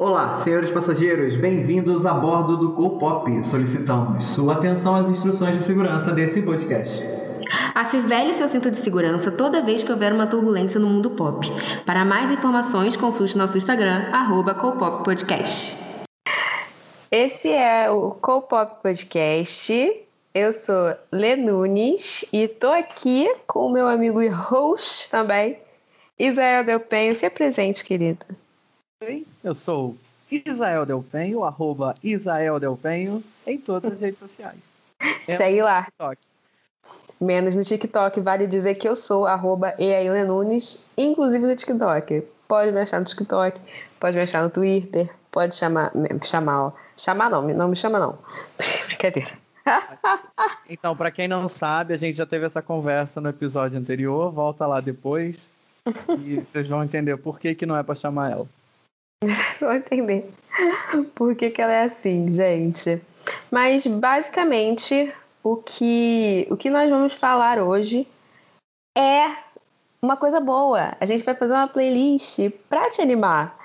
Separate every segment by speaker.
Speaker 1: Olá, senhores passageiros, bem-vindos a bordo do Copop. Solicitamos sua atenção às instruções de segurança desse podcast.
Speaker 2: Afivele seu cinto de segurança toda vez que houver uma turbulência no mundo pop. Para mais informações, consulte nosso Instagram, arroba Podcast.
Speaker 3: Esse é o Copop Podcast. Eu sou Lê Nunes e tô aqui com o meu amigo e host também, Israel Delpenho. Se apresente, querido.
Speaker 4: Oi, eu sou Israel Delpenho, arroba Israel Delpenho, em todas as redes sociais.
Speaker 3: Segue lá. TikTok. Menos no TikTok, vale dizer que eu sou arroba Nunes, inclusive no TikTok. Pode me achar no TikTok, pode me achar no Twitter, pode chamar, chamar, ó. Chamar não, não me chama não. Brincadeira.
Speaker 4: então, para quem não sabe, a gente já teve essa conversa no episódio anterior, volta lá depois e vocês vão entender por que, que não é para chamar ela.
Speaker 3: Vou entender por que, que ela é assim, gente. Mas basicamente o que, o que nós vamos falar hoje é uma coisa boa. A gente vai fazer uma playlist para te animar.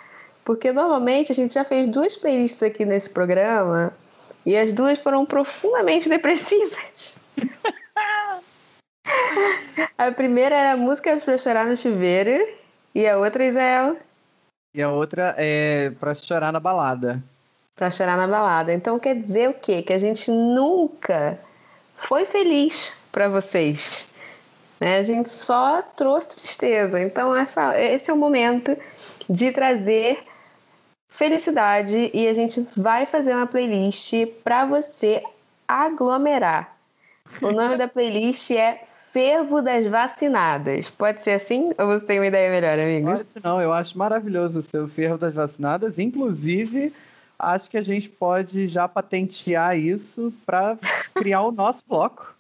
Speaker 3: Porque normalmente a gente já fez duas playlists aqui nesse programa e as duas foram profundamente depressivas. a primeira era música para chorar no chuveiro e a outra, Israel,
Speaker 4: e a outra é pra chorar na balada.
Speaker 3: Pra chorar na balada. Então quer dizer o quê? Que a gente nunca foi feliz para vocês. Né? A gente só trouxe tristeza. Então essa, esse é o momento de trazer felicidade e a gente vai fazer uma playlist para você aglomerar. O nome da playlist é fervo das vacinadas. Pode ser assim? Ou você tem uma ideia melhor, amigo?
Speaker 4: Pode não, eu acho maravilhoso o seu fervo das vacinadas. Inclusive, acho que a gente pode já patentear isso para criar o nosso bloco.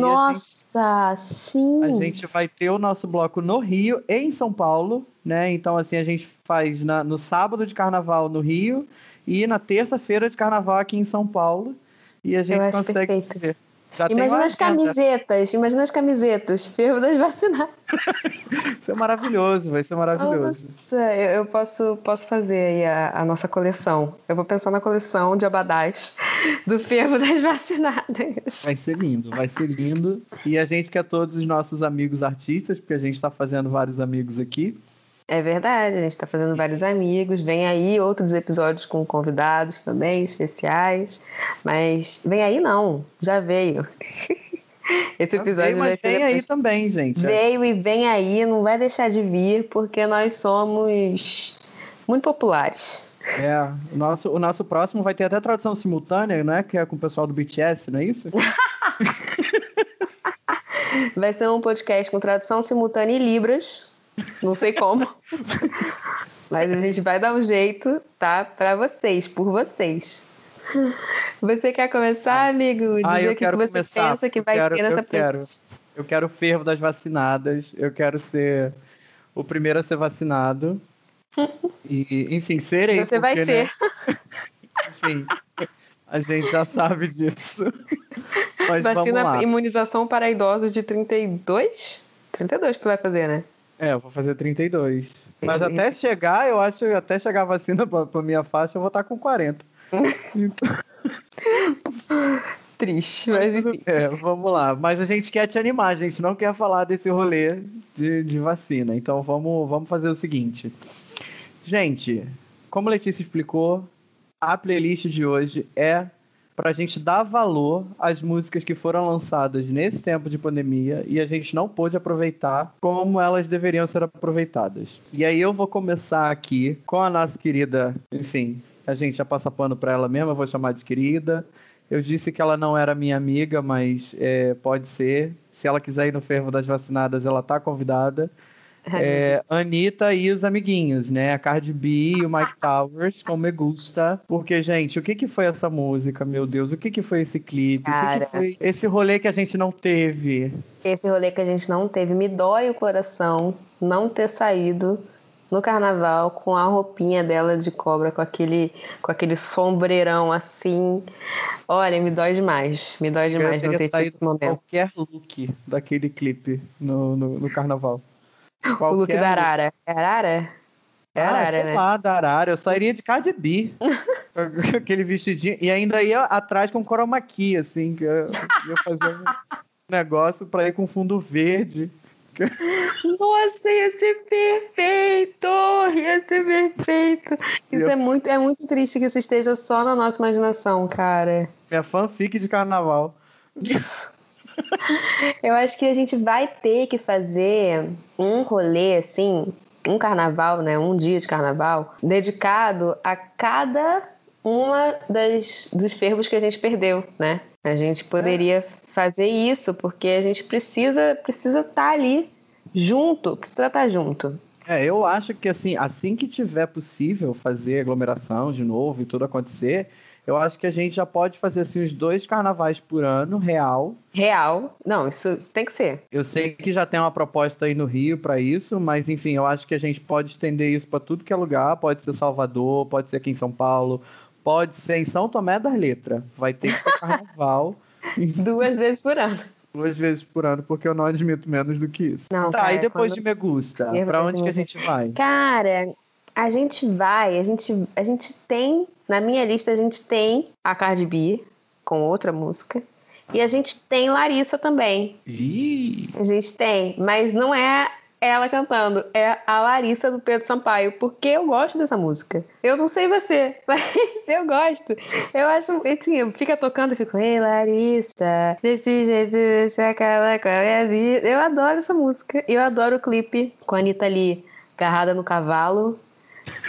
Speaker 3: Nossa,
Speaker 4: gente,
Speaker 3: sim!
Speaker 4: A gente vai ter o nosso bloco no Rio e em São Paulo, né? Então, assim, a gente faz na, no sábado de carnaval no Rio e na terça-feira de carnaval aqui em São Paulo. E a gente consegue
Speaker 3: perfeito. Já imagina as camisetas, imagina as camisetas, ferro das vacinadas.
Speaker 4: Isso é maravilhoso, vai ser maravilhoso.
Speaker 3: Nossa, eu posso, posso fazer aí a, a, nossa coleção. Eu vou pensar na coleção de abadás do ferro das vacinadas.
Speaker 4: Vai ser lindo, vai ser lindo. E a gente quer todos os nossos amigos artistas, porque a gente está fazendo vários amigos aqui.
Speaker 3: É verdade, a gente está fazendo vários amigos. Vem aí outros episódios com convidados também, especiais. Mas vem aí não, já veio.
Speaker 4: Esse episódio vai ser. Vem aí também, gente.
Speaker 3: Veio e vem aí, não vai deixar de vir, porque nós somos muito populares.
Speaker 4: É, o nosso, o nosso próximo vai ter até tradução simultânea, né? Que é com o pessoal do BTS, não é isso?
Speaker 3: vai ser um podcast com tradução simultânea e Libras. Não sei como. Mas a gente vai dar um jeito, tá? Para vocês, por vocês. Você quer começar, amigo?
Speaker 4: Dizer ah, eu quero que você começar, pensa que vai quero, ter nessa eu quero. Eu quero o fervo das vacinadas. Eu quero ser o primeiro a ser vacinado. E, enfim, serei.
Speaker 3: Você porque, vai né? ser. Né?
Speaker 4: enfim, a gente já sabe disso. Mas
Speaker 3: Vacina imunização para idosos de 32? 32 que tu vai fazer, né?
Speaker 4: É, eu vou fazer 32. Mas até chegar, eu acho, até chegar a vacina pra, pra minha faixa, eu vou estar tá com 40. Então...
Speaker 3: Triste, mas enfim.
Speaker 4: É, vamos lá. Mas a gente quer te animar, a gente não quer falar desse rolê de, de vacina. Então vamos, vamos fazer o seguinte. Gente, como a Letícia explicou, a playlist de hoje é para a gente dar valor às músicas que foram lançadas nesse tempo de pandemia e a gente não pôde aproveitar como elas deveriam ser aproveitadas. E aí eu vou começar aqui com a nossa querida, enfim, a gente já passa pano para ela mesma, eu vou chamar de querida. Eu disse que ela não era minha amiga, mas é, pode ser. Se ela quiser ir no fervo das vacinadas, ela tá convidada. É, Anitta e os amiguinhos, né? A Cardi B e o Mike Towers com Me Gusta. Porque, gente, o que que foi essa música, meu Deus? O que que foi esse clipe?
Speaker 3: Cara,
Speaker 4: o que, que foi esse rolê que a gente não teve?
Speaker 3: Esse rolê que a gente não teve. Me dói o coração não ter saído no carnaval com a roupinha dela de cobra, com aquele, com aquele sombreirão assim. Olha, me dói demais. Me dói demais não ter tido esse momento.
Speaker 4: qualquer look daquele clipe no, no, no carnaval.
Speaker 3: Qualquer o look da Arara. É Arara? É
Speaker 4: ah,
Speaker 3: arara,
Speaker 4: sei
Speaker 3: né?
Speaker 4: lá, da Arara. Eu sairia de Cardi B. Aquele vestidinho. E ainda ia atrás com chroma key, assim. Que eu ia fazer um negócio pra ir com fundo verde.
Speaker 3: Nossa, ia ser perfeito! Ia ser perfeito! Isso
Speaker 4: Ia-
Speaker 3: é muito, é muito triste que isso esteja só na nossa imaginação, cara.
Speaker 4: Minha fanfic de carnaval.
Speaker 3: Eu acho que a gente vai ter que fazer um rolê, assim, um carnaval, né? Um dia de carnaval, dedicado a cada uma das, dos fervos que a gente perdeu, né? A gente poderia fazer isso, porque a gente precisa precisa estar ali junto, precisa estar junto.
Speaker 4: É, eu acho que assim, assim que tiver possível fazer aglomeração de novo e tudo acontecer, eu acho que a gente já pode fazer assim uns dois carnavais por ano, real.
Speaker 3: Real. Não, isso, isso tem que ser.
Speaker 4: Eu sei que já tem uma proposta aí no Rio para isso, mas enfim, eu acho que a gente pode estender isso para tudo que é lugar. Pode ser Salvador, pode ser aqui em São Paulo, pode ser em São Tomé das Letras. Vai ter que ser carnaval
Speaker 3: Duas vezes por ano.
Speaker 4: duas vezes por ano, porque eu não admito menos do que isso.
Speaker 3: Não,
Speaker 4: tá,
Speaker 3: cara,
Speaker 4: e depois
Speaker 3: quando-
Speaker 4: de Me Gusta,
Speaker 3: Depois
Speaker 4: pra
Speaker 3: de
Speaker 4: onde que a gente vai?
Speaker 3: Cara, a gente vai, a gente, a gente tem, na minha lista, a gente tem a Cardi B com outra música. E a gente tem Larissa também.
Speaker 4: Ih,
Speaker 3: A gente tem, mas não é ela cantando, é a Larissa do Pedro Sampaio, porque eu gosto dessa música. Eu não sei você, mas eu gosto. Eu acho, assim, fica tocando e fico, ei Larissa, desse jeito você acaba com a minha vida. Eu adoro essa música. Eu adoro o clipe com a Anitta ali agarrada no cavalo.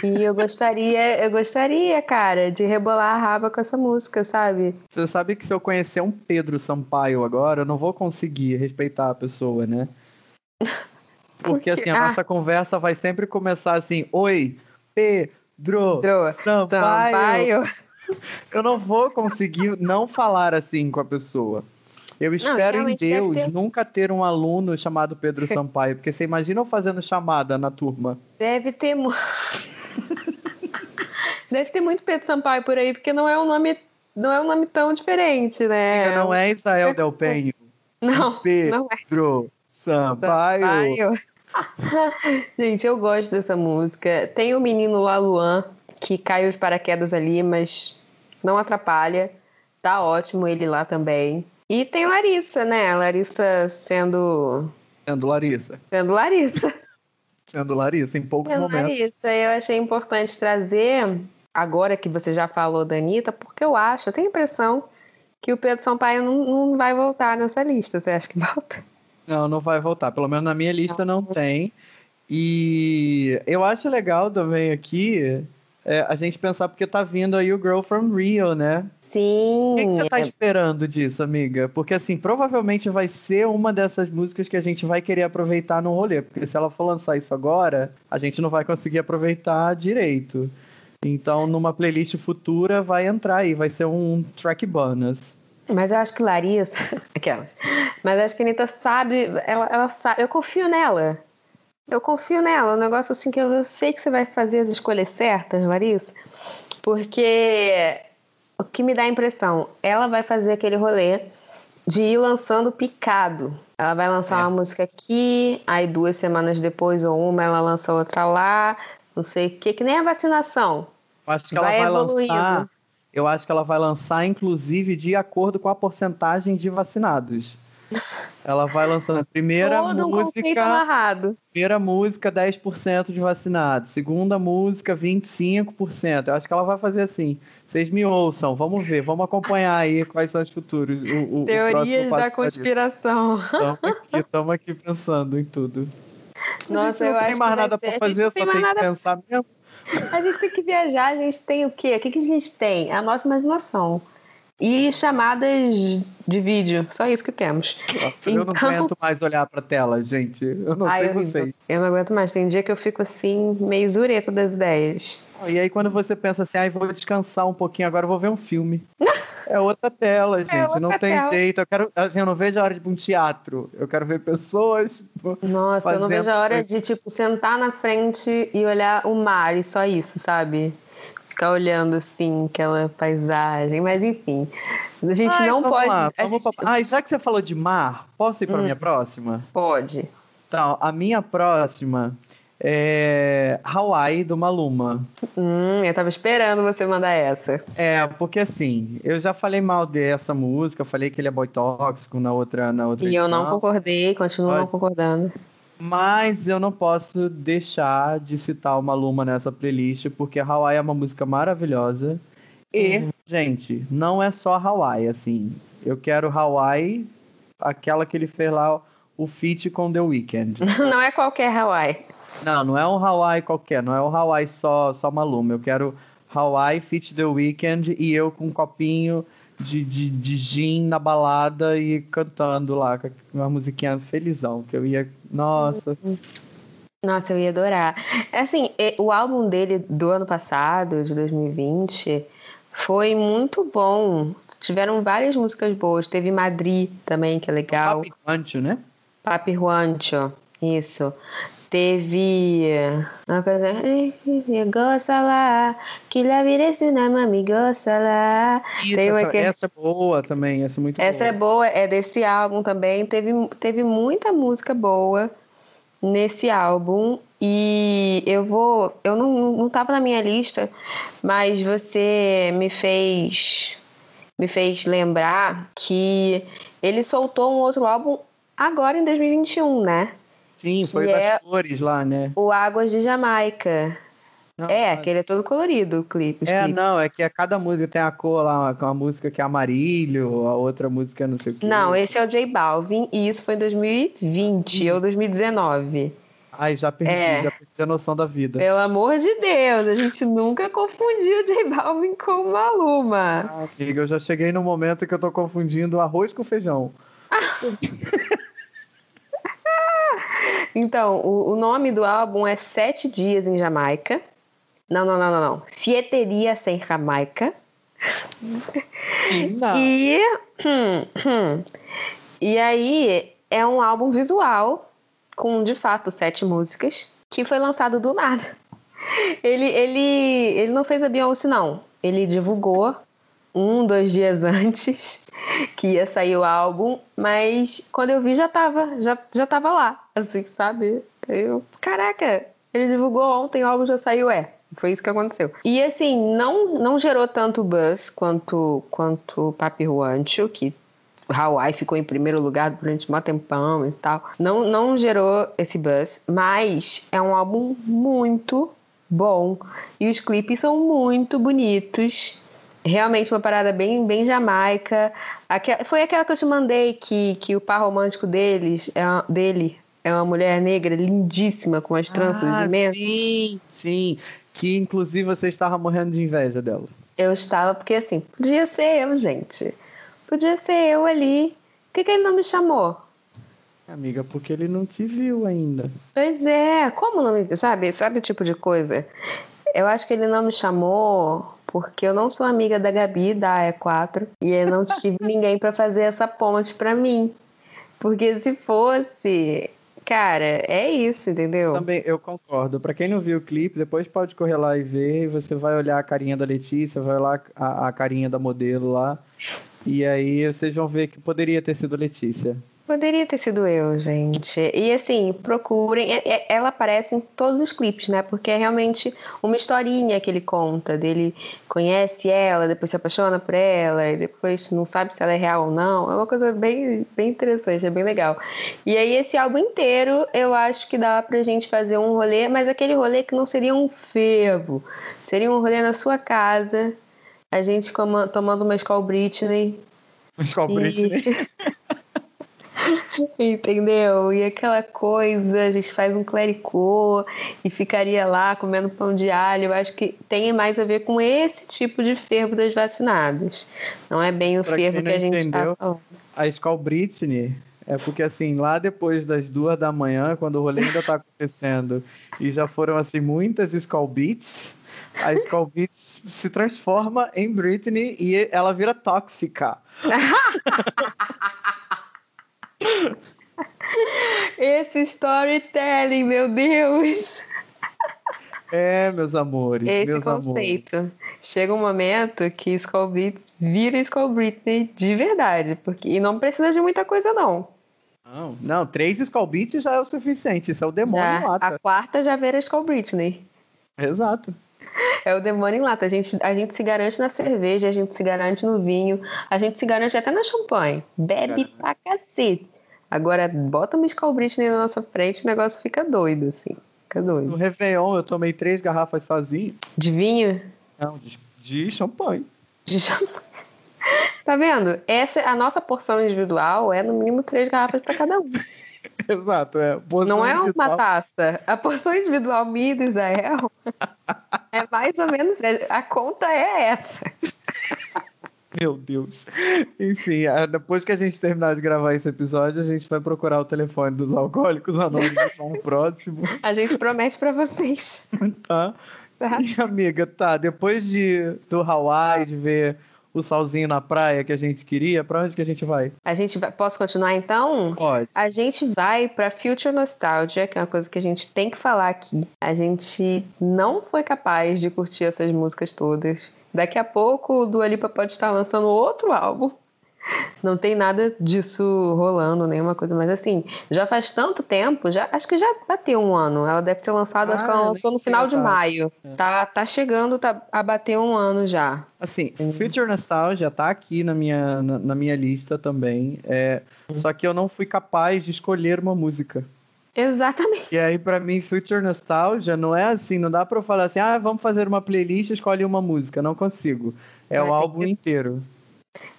Speaker 3: E eu gostaria, eu gostaria, cara, de rebolar a raba com essa música, sabe?
Speaker 4: Você sabe que se eu conhecer um Pedro Sampaio agora, eu não vou conseguir respeitar a pessoa, né? Porque assim, a
Speaker 3: Ah.
Speaker 4: nossa conversa vai sempre começar assim: Oi, Pedro,
Speaker 3: Pedro
Speaker 4: Sampaio.
Speaker 3: Sampaio.
Speaker 4: Eu não vou conseguir não falar assim com a pessoa. Eu espero em
Speaker 3: realmente deve
Speaker 4: Deus
Speaker 3: ter-
Speaker 4: nunca ter um aluno chamado Pedro Sampaio, porque você imagina eu fazendo chamada na turma.
Speaker 3: Deve ter mu- Deve ter muito Pedro Sampaio por aí, porque não é um nome, não é um nome tão diferente, né?
Speaker 4: Amiga, Não é Israel Del Penho.
Speaker 3: Não, não é.
Speaker 4: Pedro Sampaio.
Speaker 3: Sampaio. Gente, eu gosto dessa música. Tem o menino Laluan, que caiu de paraquedas ali, mas não atrapalha. Tá ótimo ele lá também. E tem Larissa, né? Larissa sendo.
Speaker 4: Sendo Larissa.
Speaker 3: sendo Larissa.
Speaker 4: Sendo Larissa, em poucos
Speaker 3: Sendo
Speaker 4: momentos.
Speaker 3: Larissa. Eu achei importante trazer, agora que você já falou da Anitta, porque eu acho, eu tenho a impressão que o Pedro Sampaio não, não vai voltar nessa lista. Você acha que volta?
Speaker 4: Não, não vai voltar. Pelo menos na minha lista não tem. E eu acho legal também aqui é, a gente pensar porque tá vindo aí o Girl from Rio, né?
Speaker 3: Sim.
Speaker 4: O que, que você tá
Speaker 3: é-
Speaker 4: esperando disso, amiga? Porque assim, provavelmente vai ser uma dessas músicas que a gente vai querer aproveitar no rolê. Porque se ela for lançar isso agora, a gente não vai conseguir aproveitar direito. Então, numa playlist futura, vai entrar aí, vai ser um track bonus.
Speaker 3: Mas eu acho que Larissa. Aquelas. Mas eu acho que a Anitta sabe. Ela, ela sabe. Eu confio nela. Eu confio nela. Um negócio assim que eu sei que você vai fazer as escolhas certas, Larissa. Porque o que me dá a impressão, ela vai fazer aquele rolê de ir lançando picado. Ela vai lançar
Speaker 4: É.
Speaker 3: uma música aqui, aí duas semanas depois ou uma ela lança outra lá, não sei o que, que nem a vacinação.
Speaker 4: Acho que
Speaker 3: Vai
Speaker 4: ela vai
Speaker 3: evoluindo.
Speaker 4: lançar. Eu acho que ela vai lançar, inclusive, de acordo com a porcentagem de vacinados. Ela vai lançando a primeira
Speaker 3: Todo um
Speaker 4: música,
Speaker 3: amarrado.
Speaker 4: primeira música 10% de vacinados, segunda música 25%. Eu acho que ela vai fazer assim. Vocês me ouçam, vamos ver, vamos acompanhar aí quais são os futuros. O, o, o
Speaker 3: Teorias
Speaker 4: próximo
Speaker 3: da conspiração.
Speaker 4: Estamos aqui, estamos aqui pensando em tudo. a
Speaker 3: Nossa,
Speaker 4: gente
Speaker 3: eu
Speaker 4: não
Speaker 3: acho
Speaker 4: tem
Speaker 3: que
Speaker 4: mais nada
Speaker 3: ser-
Speaker 4: pra
Speaker 3: a gente
Speaker 4: fazer,
Speaker 3: não
Speaker 4: só
Speaker 3: tem
Speaker 4: tem
Speaker 3: mais
Speaker 4: que
Speaker 3: nada-
Speaker 4: pensar mesmo.
Speaker 3: A gente tem que viajar, a gente tem o quê? O que, que a gente tem? A nossa imaginação. E chamadas de vídeo. Só isso que temos.
Speaker 4: Nossa, Eu não
Speaker 3: Então-
Speaker 4: aguento mais olhar pra tela, gente. Eu não
Speaker 3: Ai,
Speaker 4: sei vocês.
Speaker 3: Eu não aguento mais. Tem dia que eu fico assim, meio zureta das ideias.
Speaker 4: E aí quando você pensa assim, ai, vou descansar um pouquinho, agora vou ver um filme. É outra tela, gente.
Speaker 3: outra
Speaker 4: não tem
Speaker 3: tela.
Speaker 4: jeito. Eu quero, assim, eu não vejo a hora de um teatro. Eu quero ver pessoas.
Speaker 3: Nossa, eu não vejo a hora de, tipo, sentar na frente e olhar o mar e só isso, sabe? Ficar olhando, assim, aquela paisagem. Mas, enfim. A gente
Speaker 4: Ai,
Speaker 3: não pode.
Speaker 4: lá,
Speaker 3: gente
Speaker 4: pra- Ai, já que você falou de mar, posso ir pra
Speaker 3: Hum.
Speaker 4: minha próxima?
Speaker 3: pode.
Speaker 4: Então, a minha próxima é Hawaii do Maluma.
Speaker 3: Hum, eu tava esperando você mandar essa.
Speaker 4: É, porque assim, eu já falei mal dessa música, falei que ele é boy tóxico na outra, na outra
Speaker 3: E eu não
Speaker 4: edição,
Speaker 3: concordei, continuo não
Speaker 4: Pode.
Speaker 3: concordando.
Speaker 4: Mas eu não posso deixar de citar o Maluma nessa playlist, porque Hawaii é uma música maravilhosa. E, gente, não é só Hawaii, assim. Eu quero Hawaii, aquela que ele fez lá, o feat com The Weeknd.
Speaker 3: Não é qualquer Hawaii.
Speaker 4: Não, não é um Hawaii qualquer, não é um Hawaii só, só Maluma. Eu quero Hawaii Fit The Weeknd e eu com um copinho de, de, de gin na balada e cantando lá, com uma musiquinha felizão, que eu ia. Nossa.
Speaker 3: Nossa, eu ia adorar. Assim, e- o álbum dele do ano passado, de 2020, foi muito bom. Tiveram várias músicas boas. Teve Madrid também, que é legal.
Speaker 4: Papi Rancho, né?
Speaker 3: Papi Juancho, isso. Teve. Uma coisa. Gosta lá, que la virece una mami, gosta lá.
Speaker 4: Essa,
Speaker 3: que-
Speaker 4: essa é boa também, essa é muito
Speaker 3: Essa
Speaker 4: boa.
Speaker 3: é boa, é desse álbum também. Teve, teve muita música boa nesse álbum. E eu vou. Eu não, não tava na minha lista, mas você me fez. Me fez lembrar que ele soltou um outro álbum agora em 2021, né?
Speaker 4: Sim, foi
Speaker 3: é-
Speaker 4: flores lá, né?
Speaker 3: O Águas de Jamaica.
Speaker 4: Não,
Speaker 3: É,
Speaker 4: não.
Speaker 3: que ele é todo colorido, o clipe.
Speaker 4: É,
Speaker 3: clipes.
Speaker 4: não, é que a cada música tem a cor lá, uma, uma música que é amarilho, a outra música não sei o que.
Speaker 3: Não, esse é o J Balvin e isso foi em 2020 ou 2019.
Speaker 4: Ai, já perdi,
Speaker 3: É.
Speaker 4: já perdi a noção da vida.
Speaker 3: Pelo amor de Deus, a gente nunca confundiu o J Balvin com o Maluma.
Speaker 4: Ah, amiga, eu já cheguei no momento que eu tô confundindo arroz com feijão.
Speaker 3: Então, o, o nome do álbum é Sete Dias em Jamaica. Não, não, não, não, não. Sieteria sem Jamaica.
Speaker 4: Não.
Speaker 3: E, hum, hum. e aí é um álbum visual com de fato sete músicas que foi lançado do nada. Ele, ele, ele não fez a Beyoncé, não. Ele divulgou um, dois dias antes que ia sair o álbum, mas quando eu vi já tava, já, já tava lá, assim, sabe? Eu, caraca, ele divulgou ontem, o álbum já saiu, é. Foi isso que aconteceu. E assim, não, não gerou tanto buzz quanto, quanto Papi Juancho, que Hawaii ficou em primeiro lugar durante um tempão e tal. Não, não gerou esse buzz, mas é um álbum muito bom. E os clipes são muito bonitos. Realmente uma parada bem, bem jamaica. Aque- foi aquela que eu te mandei que, que o par romântico deles é, uma- dele é uma mulher negra lindíssima com as tranças
Speaker 4: ah,
Speaker 3: imensas.
Speaker 4: sim, sim. Que inclusive você estava morrendo de inveja dela.
Speaker 3: Eu estava, porque assim, podia ser eu, gente. Podia ser eu ali. Por que, que ele não me chamou?
Speaker 4: Amiga, porque ele não te viu ainda.
Speaker 3: Pois é, como não me. Sabe, sabe o tipo de coisa? Eu acho que ele não me chamou porque eu não sou amiga da Gabi, da E4, e eu não tive ninguém pra fazer essa ponte pra mim. Porque se fosse. Cara, é isso, entendeu?
Speaker 4: Também eu concordo. Pra quem não viu o clipe, depois pode correr lá e ver. E você vai olhar a carinha da Letícia, vai olhar a, a carinha da modelo lá. E aí vocês vão ver que poderia ter sido Letícia.
Speaker 3: Poderia ter sido eu, gente. E assim, procurem. É- é- Ela aparece em todos os clipes, né? Porque é realmente uma historinha que ele conta. Dele conhece ela, depois se apaixona por ela, e depois não sabe se ela é real ou não. É uma coisa bem, bem interessante, é bem legal. E aí, esse álbum inteiro, eu acho que dá pra gente fazer um rolê, mas aquele rolê que não seria um fervo. Seria um rolê na sua casa, a gente tomando uma Skol Britney.
Speaker 4: Skol
Speaker 3: E-
Speaker 4: Britney.
Speaker 3: Entendeu? E aquela coisa, a gente faz um clericô e ficaria lá comendo pão de alho. Eu acho que tem mais a ver com esse tipo de fervo das vacinadas. Não é bem o
Speaker 4: Pra
Speaker 3: fervo que a gente está falando.
Speaker 4: A Skol Britney é porque assim, lá depois das duas da manhã, quando o rolê ainda tá acontecendo e já foram assim muitas Skol Beats, a Skol Beats se transforma em Britney e ela vira tóxica.
Speaker 3: Esse storytelling, meu Deus!
Speaker 4: É, meus amores.
Speaker 3: Esse
Speaker 4: meus amores.
Speaker 3: conceito. Chega um momento que Skull Beats vira Skull Britney de verdade. Porque... E não precisa de muita coisa, não.
Speaker 4: Não, não, três Skull Beats já é o suficiente. Isso é o demônio
Speaker 3: Já,
Speaker 4: em lata.
Speaker 3: a quarta já vira Skull Britney.
Speaker 4: Exato.
Speaker 3: É o demônio em lata. A gente, a gente se garante na cerveja, a gente se garante no vinho, a gente se garante até na champanhe. Bebe pra cacete. Agora, bota uma Skull Britney na nossa frente, o negócio fica doido, assim. Fica
Speaker 4: No
Speaker 3: doido.
Speaker 4: Réveillon eu tomei três garrafas sozinho.
Speaker 3: De vinho?
Speaker 4: Não, de, de champanhe.
Speaker 3: De champanhe. Tá vendo? Essa, a nossa porção individual é no mínimo três garrafas pra cada um.
Speaker 4: Exato, é.
Speaker 3: Não é uma taça. A porção individual minha do Israel é mais ou menos. A conta é essa.
Speaker 4: Meu Deus. Enfim, depois que a gente terminar de gravar esse episódio, a gente vai procurar o telefone dos alcoólicos anônimos no próximo,
Speaker 3: A gente promete pra vocês.
Speaker 4: tá?
Speaker 3: Tá?
Speaker 4: E amiga, tá, depois de do Hawaii, de ver o solzinho na praia que a gente queria, pra onde que a gente vai?
Speaker 3: A gente vai. Posso continuar então?
Speaker 4: Pode.
Speaker 3: A gente vai pra Future Nostalgia, que é uma coisa que a gente tem que falar aqui. A gente não foi capaz de curtir essas músicas todas. Daqui a pouco o Dua Lipa pode estar lançando outro álbum. Não tem nada disso rolando, nenhuma coisa, mas assim, já faz tanto tempo, já acho que já bateu um ano. Ela deve ter lançado, acho que
Speaker 4: Ah,
Speaker 3: ela
Speaker 4: eu
Speaker 3: lançou no final de maio. Tá, tá chegando tá, a bater um ano já.
Speaker 4: Assim, Future Nostalgia tá aqui na minha, na, na minha lista também. É, só que eu não fui capaz de escolher uma música.
Speaker 3: Exatamente.
Speaker 4: E aí, pra mim, Future Nostalgia não é assim, não dá pra eu falar assim, ah, vamos fazer uma playlist, escolhe uma música. Não consigo. É
Speaker 3: Vai
Speaker 4: o álbum
Speaker 3: que-
Speaker 4: inteiro.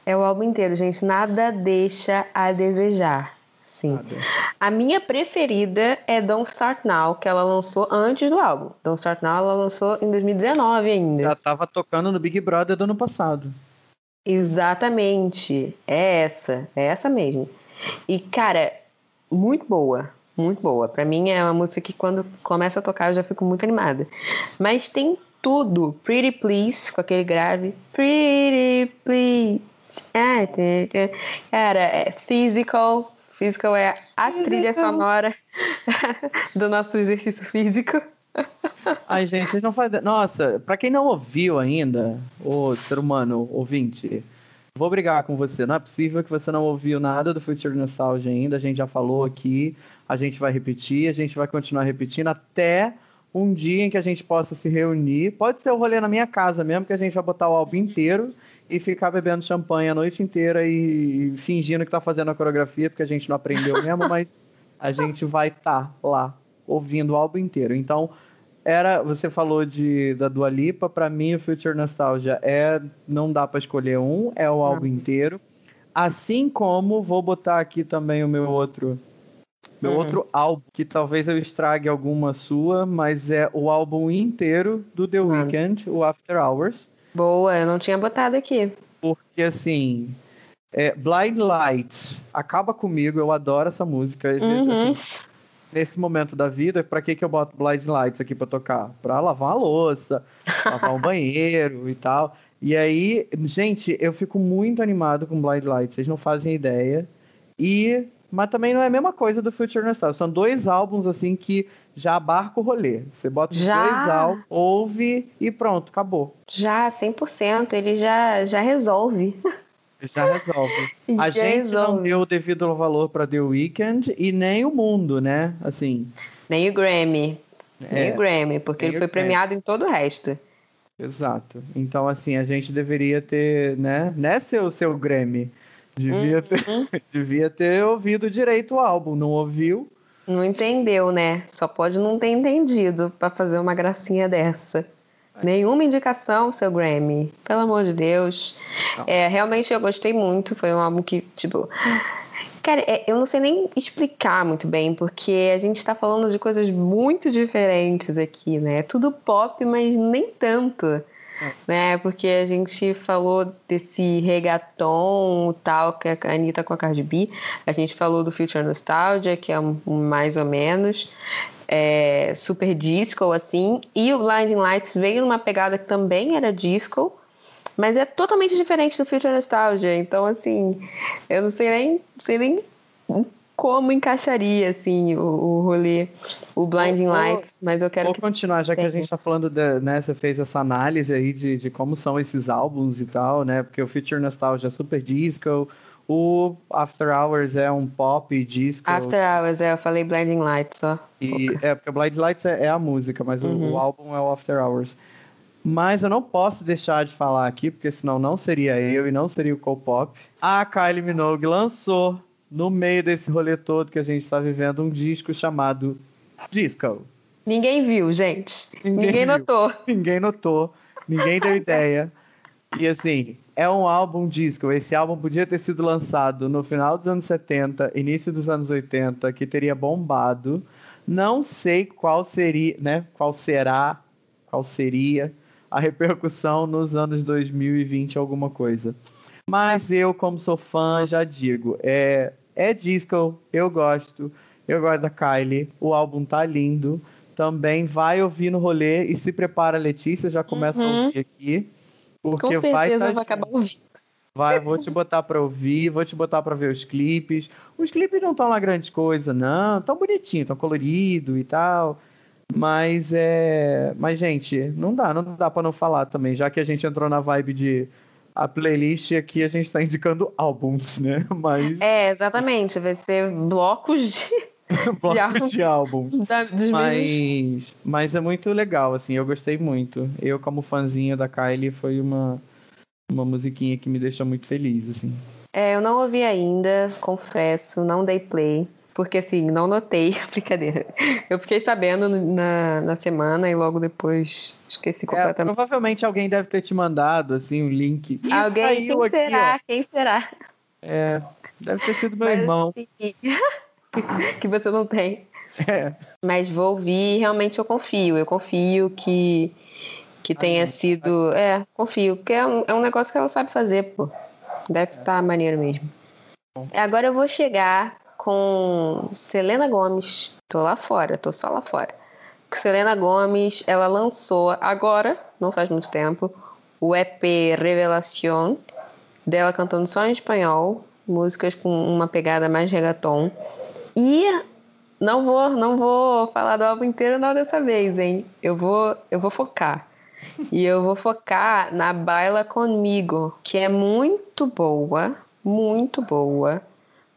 Speaker 3: É o álbum inteiro, gente. Nada deixa a desejar. Sim.
Speaker 4: Nada.
Speaker 3: A minha preferida é Don't Start Now, que ela lançou antes do álbum. Don't Start Now ela lançou em 2019 ainda.
Speaker 4: Já tava tocando no Big Brother do ano passado.
Speaker 3: Exatamente. É essa. É essa mesmo. E, cara, muito boa. Muito boa. Pra mim é uma música que quando começa a tocar eu já fico muito animada. Mas tem tudo. Pretty Please, com aquele grave. Pretty Please. Ah. Cara, é Physical. Physical é a trilha sonora do nosso exercício físico.
Speaker 4: Ai, gente, vocês não fazem. Nossa, pra quem não ouviu ainda, ô ser humano ouvinte, vou brigar com você. Não é possível que você não ouviu nada do Future Nostalgia ainda. A gente já falou aqui, a gente vai repetir, a gente vai continuar repetindo até um dia em que a gente possa se reunir. Pode ser o rolê na minha casa mesmo, que a gente vai botar o álbum inteiro e ficar bebendo champanhe a noite inteira e fingindo que tá fazendo a coreografia, porque a gente não aprendeu mesmo, mas a gente vai estar lá ouvindo o álbum inteiro. Então, era, você falou de da Dua Lipa, para mim o Future Nostalgia é não dá para escolher um, é o álbum inteiro. Assim como vou botar aqui também o meu outro meu
Speaker 3: Uhum.
Speaker 4: outro álbum, que talvez eu estrague alguma sua, mas é o álbum inteiro do The
Speaker 3: Uhum.
Speaker 4: Weeknd, o After Hours,
Speaker 3: Boa, eu não tinha botado aqui.
Speaker 4: porque assim, é, Blind Lights acaba comigo, eu adoro essa música.
Speaker 3: Uhum.
Speaker 4: assim, nesse momento da vida, pra que que eu boto Blind Lights aqui pra tocar? Pra lavar a louça, lavar o banheiro e tal. E aí, gente, eu fico muito animado com Blind Lights, vocês não fazem ideia. E mas também não é a mesma coisa do Future Nostalgia. São dois álbuns assim que já abarca o rolê. Você bota os
Speaker 3: Já?
Speaker 4: dois álbuns, ouve e pronto, acabou.
Speaker 3: Já, 100%, ele já, já resolve.
Speaker 4: Já resolve. A
Speaker 3: Já
Speaker 4: gente não
Speaker 3: resolve.
Speaker 4: deu o devido valor pra The Weeknd e nem o mundo, né? Assim,
Speaker 3: Nem o Grammy. Nem
Speaker 4: É,
Speaker 3: o Grammy, porque
Speaker 4: nem
Speaker 3: ele foi
Speaker 4: Grammy.
Speaker 3: premiado em todo o resto.
Speaker 4: exato. Então, assim, a gente deveria ter, né? Né, seu, seu Grammy? Devia, ter,
Speaker 3: Uhum.
Speaker 4: devia ter ouvido direito o álbum. Não ouviu?
Speaker 3: Não entendeu, né? Só pode não ter entendido pra fazer uma gracinha dessa. Nenhuma indicação, seu Grammy. Pelo amor de Deus.
Speaker 4: Não.
Speaker 3: É, realmente eu gostei muito. Foi um álbum que, tipo. Cara, é, eu não sei nem explicar muito bem, porque a gente tá falando de coisas muito diferentes aqui, né? É tudo pop, mas nem tanto. Né? Porque a gente falou desse reggaeton tal, que a Anitta com a Cardi B. A gente falou do Future Nostalgia, que é mais ou menos. É, super disco, assim. E o Blinding Lights veio numa pegada que também era disco. Mas é totalmente diferente do Future Nostalgia. Então, assim, eu não sei nem, não sei nem como encaixaria, assim, o, o rolê, o Blinding
Speaker 4: Vou-
Speaker 3: Lights. Mas eu quero
Speaker 4: Vou
Speaker 3: que
Speaker 4: continuar, já que a gente tá falando, da, né? Você fez essa análise aí de, de como são esses álbuns e tal, né? Porque o Future Nostalgia é super disco, O After Hours é um pop disco.
Speaker 3: After Hours, é, eu falei Blinding Lights só.
Speaker 4: E, é, porque Blind Lights é, é a música, mas
Speaker 3: Uhum.
Speaker 4: o, o álbum é o After Hours. Mas eu não posso deixar de falar aqui, porque senão não seria eu e não seria o K-pop. A Kylie Minogue lançou, no meio desse rolê todo que a gente está vivendo, um disco chamado Disco.
Speaker 3: Ninguém viu, gente.
Speaker 4: Ninguém
Speaker 3: Ninguém, notou.
Speaker 4: Ninguém notou, ninguém deu ideia. E assim, é um álbum disco. Esse álbum podia ter sido lançado no final dos anos 70, início dos anos 80, que teria bombado. Não sei qual seria, né? Qual será, qual seria a repercussão nos anos 2020, alguma coisa. Mas eu, como sou fã, já digo, é, é disco, eu gosto, eu gosto da Kylie, o álbum tá lindo. Também vai ouvir no rolê e se prepara, Letícia, já começa a
Speaker 3: Uhum.
Speaker 4: ouvir aqui. Porque
Speaker 3: Com
Speaker 4: vai
Speaker 3: certeza
Speaker 4: tá
Speaker 3: eu vou acabar ouvindo.
Speaker 4: Vai, vou te botar pra ouvir, vou te botar pra ver os clipes. Os clipes não estão lá grande coisa, não. Tão bonitinho, tão colorido e tal. Mas é. Mas, gente, não dá, não dá pra não falar também, já que a gente entrou na vibe de. A playlist aqui a gente tá indicando álbuns, né? Mas.
Speaker 3: É, exatamente. Vai ser blocos de,
Speaker 4: blocos de álbuns.
Speaker 3: da.
Speaker 4: Mas, mas é muito legal, assim, eu gostei muito. Eu, como fãzinha da Kylie, foi uma, uma musiquinha que me deixa muito feliz, assim.
Speaker 3: É, eu não ouvi ainda, confesso, não dei play. Porque assim, não notei, brincadeira. Eu fiquei sabendo na, na semana e logo depois esqueci
Speaker 4: É,
Speaker 3: completamente.
Speaker 4: provavelmente alguém deve ter te mandado, assim, um link. Ih,
Speaker 3: Alguém, quem
Speaker 4: aqui,
Speaker 3: será? Quem será?
Speaker 4: ó. É, deve ter sido meu
Speaker 3: Mas,
Speaker 4: irmão.
Speaker 3: assim, que você não tem.
Speaker 4: É.
Speaker 3: Mas vou ouvir, realmente eu confio. Eu confio que, que tenha
Speaker 4: gente,
Speaker 3: sido. É, confio, porque é um, é um negócio que ela sabe fazer, pô. Deve estar maneiro mesmo. Agora eu vou chegar com Selena Gomes. Tô lá fora, tô só lá fora. Selena Gomes, ela lançou agora, não faz muito tempo, o EP Revelación, dela cantando só em espanhol, músicas com uma pegada mais reggaeton. E não vou, não vou falar do álbum inteiro não dessa vez, hein? Eu vou, eu vou focar. E eu vou focar na Baila Comigo, que é muito boa, muito boa.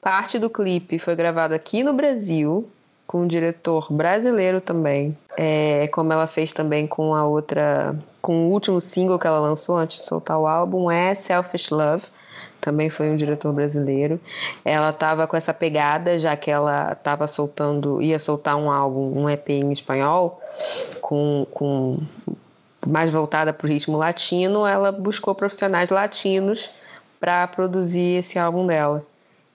Speaker 3: Parte do clipe foi gravado aqui no Brasil, com um diretor brasileiro também. É, como ela fez também com a outra. Com o último single que ela lançou antes de soltar o álbum, é Selfish Love. Também foi um diretor brasileiro. Ela estava com essa pegada, já que ela estava soltando, ia soltar um álbum, um EP em espanhol, com, com mais voltada para o ritmo latino. Ela buscou profissionais latinos para produzir esse álbum dela.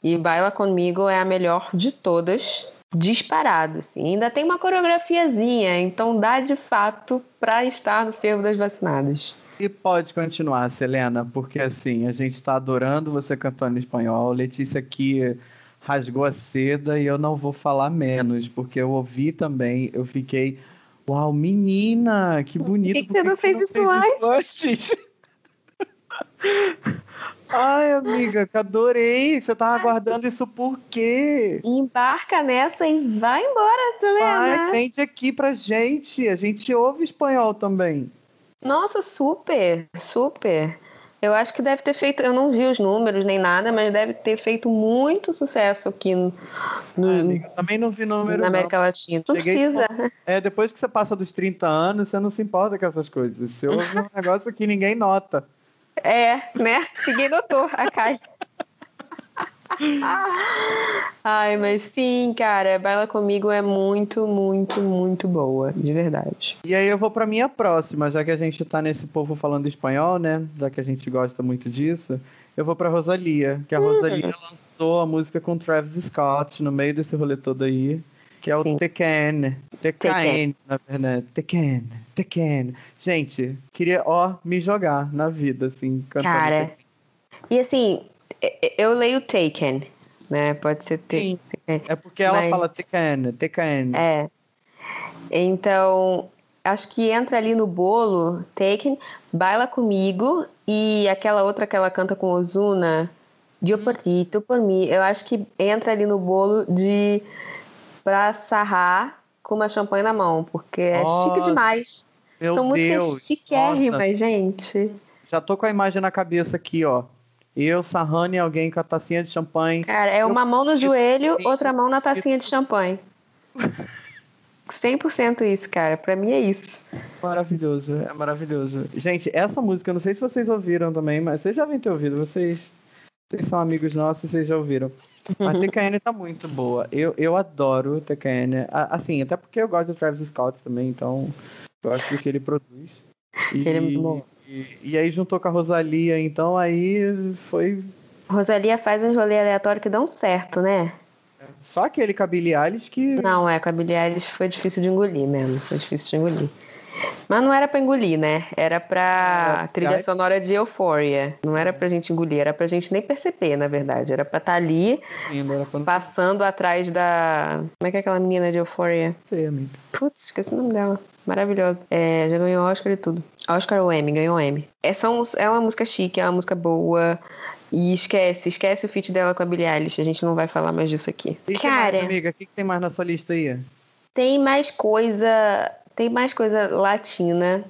Speaker 3: E Baila Comigo é a melhor de todas, disparada, assim. Ainda tem uma coreografiazinha, então dá de fato para estar no fervo das vacinadas.
Speaker 4: E pode continuar, Selena, porque assim, a gente tá adorando você cantando em espanhol. Letícia aqui rasgou a seda e eu não vou falar menos, porque eu ouvi também, eu fiquei. Uau, menina, que bonito.
Speaker 3: que que você não fez isso
Speaker 4: antes? Ai, amiga, que adorei. Você tava aguardando isso por quê?
Speaker 3: Embarca nessa e vai embora, Selena.
Speaker 4: Ai, vende aqui pra gente. A gente ouve espanhol também.
Speaker 3: Nossa, super, super. Eu acho que deve ter feito, eu não vi os números nem nada, mas deve ter feito muito sucesso aqui no, no-
Speaker 4: Ai, amiga, também não vi número.
Speaker 3: na
Speaker 4: não.
Speaker 3: América Latina. Não
Speaker 4: Cheguei
Speaker 3: precisa.
Speaker 4: É, depois que você passa dos 30 anos, você não se importa com essas coisas. Você ouve um negócio que ninguém nota.
Speaker 3: É, né? Ninguém notou a Kai. Ai, mas sim, cara, Baila Comigo é muito, muito, muito boa, de verdade.
Speaker 4: E aí eu vou pra minha próxima, já que a gente tá nesse povo falando espanhol, né? Já que a gente gosta muito disso. Eu vou pra Rosalia, que a Rosalia lançou a música com Travis Scott no meio desse rolê todo aí, que é o
Speaker 3: Sim.
Speaker 4: Tekken. Tekken, na verdade. Tekken, Tekken. Gente, queria, ó, me jogar na vida, assim, cantando
Speaker 3: Cara,
Speaker 4: Tekken.
Speaker 3: E assim, eu leio Taken, né? Pode ser. Taken.
Speaker 4: É porque ela
Speaker 3: Mas-
Speaker 4: fala Tekken, Tekken.
Speaker 3: É. Então, acho que entra ali no bolo Taken, Baila Comigo e aquela outra que ela canta com Ozuna, Eu por ti, tu por mim. Eu acho que entra ali no bolo de pra sarrar com uma champanhe na mão, porque é chique demais. São músicas
Speaker 4: Deus.
Speaker 3: chiquérrimas,
Speaker 4: nossa.
Speaker 3: gente.
Speaker 4: Já tô com a imagem na cabeça aqui, ó. Eu, Sarrane e alguém com a tacinha de champanhe.
Speaker 3: Cara, é uma mão no joelho, outra mão na tacinha de champanhe. 100% isso, cara. Pra mim é isso.
Speaker 4: Maravilhoso, é maravilhoso. Gente, essa música, eu não sei se vocês ouviram também, mas vocês já devem ter ouvido. Vocês, vocês são amigos nossos, vocês já ouviram. A TKN tá muito boa. Eu, eu adoro TKN. Assim, até porque eu gosto do Travis Scott também, então eu acho que ele produz. E,
Speaker 3: Ele é muito bom.
Speaker 4: E, e aí juntou com a Rosalia, então aí foi
Speaker 3: Rosalia faz uns rolê aleatórios que dão certo, né?
Speaker 4: só aquele com a Billie Eilish que.
Speaker 3: Não, é, com a Billie Eilish foi difícil de engolir mesmo. Foi difícil de engolir. Mas não era pra engolir, né? Era pra trilha sonora de Euphoria. Não era pra gente engolir, era pra gente nem perceber, na verdade. Era pra estar ali,
Speaker 4: era quando
Speaker 3: passando atrás da. Como é que é aquela menina de Euphoria?
Speaker 4: você, amiga.
Speaker 3: Putz, esqueci o nome dela. Maravilhosa. É, já ganhou Oscar e tudo. Oscar ou Emmy, ganhou Emmy. É, só um- é uma música chique, é uma música boa. E esquece, esquece o feat dela com a Billie Eilish. A gente não vai falar mais disso aqui.
Speaker 4: E que
Speaker 3: Cara,
Speaker 4: mais, amiga? O que, que tem mais na sua lista aí?
Speaker 3: tem mais coisa. Tem mais coisa latina.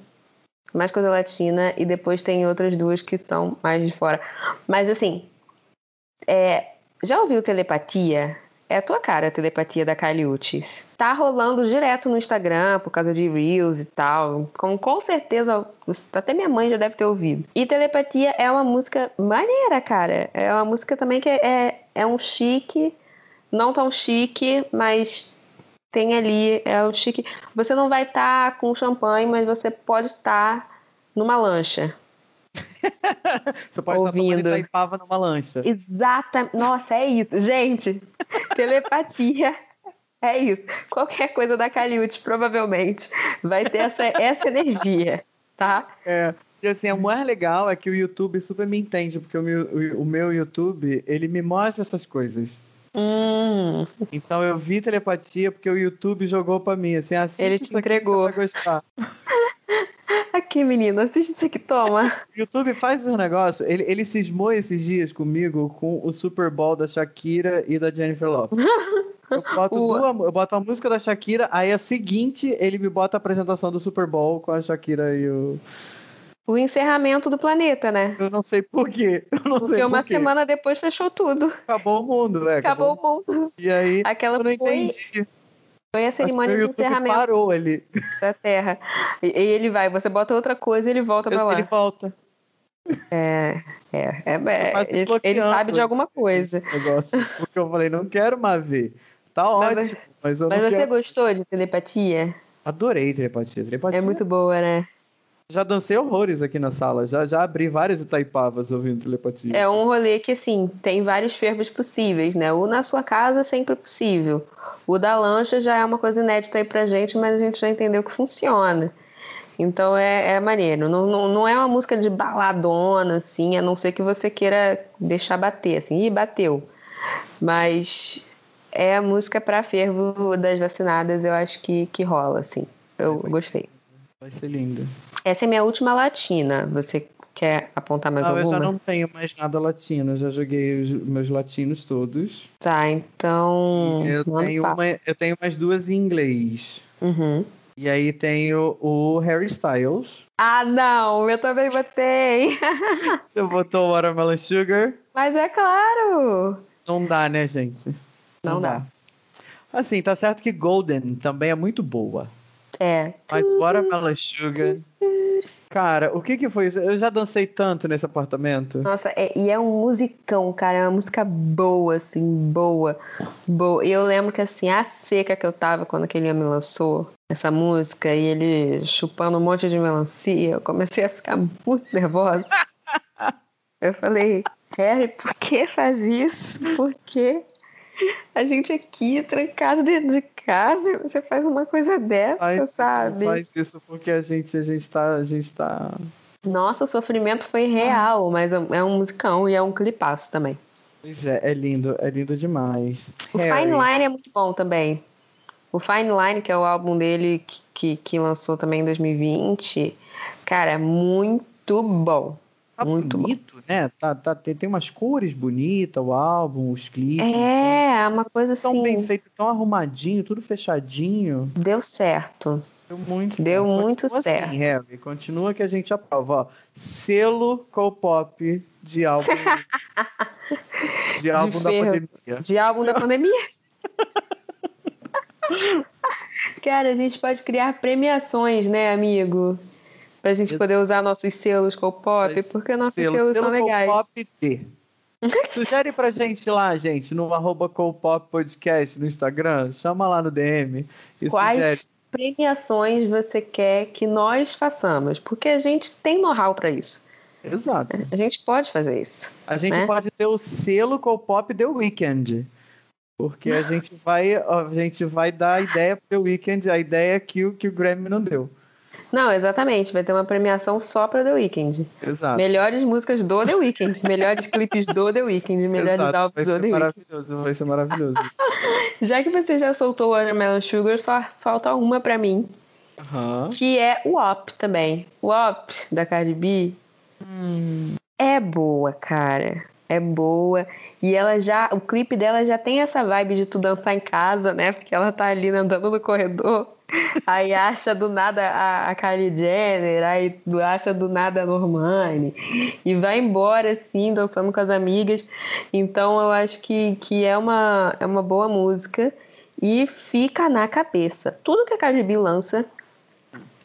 Speaker 3: Mais coisa latina. E depois tem outras duas que são mais de fora. Mas assim. É, já ouviu telepatia? É a tua cara a telepatia da Uchis. Tá rolando direto no Instagram por causa de Reels e tal. Com, com certeza, até minha mãe já deve ter ouvido. E telepatia é uma música maneira, cara. É uma música também que é, é um chique, não tão chique, mas tem ali, é o chique. Você não vai estar com champanhe, mas você pode estar numa lancha.
Speaker 4: Você pode
Speaker 3: Ouvindo.
Speaker 4: estar Itaipava numa lancha.
Speaker 3: Exata. Nossa, é isso. Gente, telepatia é isso. Qualquer coisa da Caliute, provavelmente, vai ter essa, essa energia, tá?
Speaker 4: É. E assim, o mais legal é que o YouTube super me entende, porque o meu, o meu YouTube, ele me mostra essas coisas.
Speaker 3: Hum,
Speaker 4: Então eu vi telepatia porque o YouTube jogou pra mim, assim, assiste
Speaker 3: Ele te
Speaker 4: isso aqui
Speaker 3: entregou.
Speaker 4: Você vai gostar.
Speaker 3: aqui, menino, assiste isso aqui, toma.
Speaker 4: O YouTube faz um negócio, ele, ele cismou esses dias comigo com o Super Bowl da Shakira e da Jennifer Lopez. Eu boto,
Speaker 3: O-
Speaker 4: duas- eu boto a música da Shakira, aí a seguinte ele me bota a apresentação do Super Bowl com a Shakira e o.
Speaker 3: O encerramento do planeta, né?
Speaker 4: Eu não sei porquê. Eu não
Speaker 3: Porque
Speaker 4: sei
Speaker 3: uma
Speaker 4: por quê.
Speaker 3: semana depois fechou tudo.
Speaker 4: Acabou o mundo, né?
Speaker 3: Acabou o mundo.
Speaker 4: E aí,
Speaker 3: Aquela
Speaker 4: eu não
Speaker 3: foi,
Speaker 4: entendi.
Speaker 3: foi a cerimônia de encerramento
Speaker 4: parou ali.
Speaker 3: da Terra. E, e ele vai, você bota outra coisa e ele volta pra lá.
Speaker 4: Ele volta.
Speaker 3: É, é, é, é,
Speaker 4: quase
Speaker 3: ele, ele sabe de alguma coisa.
Speaker 4: negócio. Porque eu falei, não quero mais ver. Tá
Speaker 3: Mas
Speaker 4: ótimo, mas
Speaker 3: Mas
Speaker 4: não
Speaker 3: você
Speaker 4: quero.
Speaker 3: gostou de telepatia?
Speaker 4: Adorei telepatia. telepatia.
Speaker 3: É muito boa, né?
Speaker 4: Já dancei horrores aqui na sala. Já, já abri várias Itaipavas ouvindo telepatia.
Speaker 3: É um rolê que, assim, tem vários fervos possíveis, né? O na sua casa é sempre possível. O da lancha já é uma coisa inédita aí pra gente, mas a gente já entendeu que funciona. Então é, é maneiro. Não, não, não é uma música de baladona, assim, a não ser que você queira deixar bater, assim, ih, bateu. Mas é a música pra fervo das vacinadas, eu acho que, que rola, assim. Eu gostei.
Speaker 4: Vai ser lindo.
Speaker 3: Essa é minha última latina. Você quer apontar mais
Speaker 4: Ah, eu
Speaker 3: alguma?
Speaker 4: já não tenho mais nada latino. Já joguei os meus latinos todos.
Speaker 3: Tá, então.
Speaker 4: eu, tenho uma, eu tenho mais duas em inglês.
Speaker 3: Uhum.
Speaker 4: E aí tenho o Harry Styles.
Speaker 3: Ah, não, eu também botei.
Speaker 4: Você botou o Watermelon Sugar.
Speaker 3: Mas é claro.
Speaker 4: Não dá, né, gente?
Speaker 3: Não dá.
Speaker 4: Assim, tá certo que Golden também é muito boa.
Speaker 3: É.
Speaker 4: Mas Watermelon Sugar. Cara, o que que foi isso? Eu já dancei tanto nesse apartamento.
Speaker 3: Nossa, é- e é um musicão, cara. É uma música boa, assim, boa. Boa. E eu lembro que, assim, a seca que eu tava quando aquele homem lançou essa música e ele chupando um monte de melancia, eu comecei a ficar muito nervosa. Eu falei, Harry, por que faz isso? Por quê? A gente aqui, trancado dentro de casa, você faz uma coisa dessa,
Speaker 4: Faz,
Speaker 3: sabe?
Speaker 4: faz isso porque a gente, a gente tá. A gente tá.
Speaker 3: Nossa, o sofrimento foi real, mas é um musicão e é um clipaço também.
Speaker 4: Pois é, é lindo, é lindo demais.
Speaker 3: O
Speaker 4: Harry.
Speaker 3: Fine Line é muito bom também. O Fine Line, que é o álbum dele que, que, que lançou também em 2020, cara, muito bom.
Speaker 4: Tá
Speaker 3: muito bom.
Speaker 4: Né? Tá, tá, tem, tem umas cores bonitas, o álbum, os clipes.
Speaker 3: É, é uma coisa
Speaker 4: Tão bem
Speaker 3: assim.
Speaker 4: feito, tão arrumadinho, tudo fechadinho.
Speaker 3: Deu certo.
Speaker 4: Deu muito
Speaker 3: Deu
Speaker 4: certo.
Speaker 3: muito
Speaker 4: Continua
Speaker 3: certo.
Speaker 4: Assim, Harry, continua que a gente aprova. Ó, selo K-pop de álbum. de álbum da
Speaker 3: ferro.
Speaker 4: pandemia.
Speaker 3: De álbum da pandemia. Cara, a gente pode criar premiações, né, amigo? Pra gente poder usar nossos selos com o pop, porque nossos
Speaker 4: Selo,
Speaker 3: selos
Speaker 4: selo
Speaker 3: são legais.
Speaker 4: D. Sugere pra gente lá, gente, no arroba K-pop podcast no Instagram. Chama lá no DM.
Speaker 3: Quais
Speaker 4: sugere.
Speaker 3: premiações você quer que nós façamos? Porque a gente tem know-how pra isso.
Speaker 4: Exato.
Speaker 3: A gente pode fazer isso.
Speaker 4: A gente
Speaker 3: né?
Speaker 4: pode ter o selo K-pop The Weeknd. Porque a gente vai, a gente vai dar a ideia pro The Weeknd, a ideia que o, que o Grammy não deu.
Speaker 3: Não, exatamente. Vai ter uma premiação só pra The Weeknd.
Speaker 4: Exato.
Speaker 3: Melhores músicas do The Weeknd. melhores clipes do The Weeknd. Melhores
Speaker 4: Exato.
Speaker 3: álbuns do The Weeknd.
Speaker 4: maravilhoso, vai ser maravilhoso.
Speaker 3: Já que você já soltou o Watermelon Sugar, só falta uma pra mim.
Speaker 4: Aham.
Speaker 3: Que é o OP também. O OP da Cardi B
Speaker 4: Hum,
Speaker 3: é boa, cara. É boa. E ela já. O clipe dela já tem essa vibe de tu dançar em casa, né? Porque ela tá ali andando no corredor. Aí acha do nada a, a Kylie Jenner, aí acha do nada a Normani. E vai embora, assim, dançando com as amigas. Então eu acho que, que é, uma, é uma boa música. E fica na cabeça. Tudo que a Cardi B lança,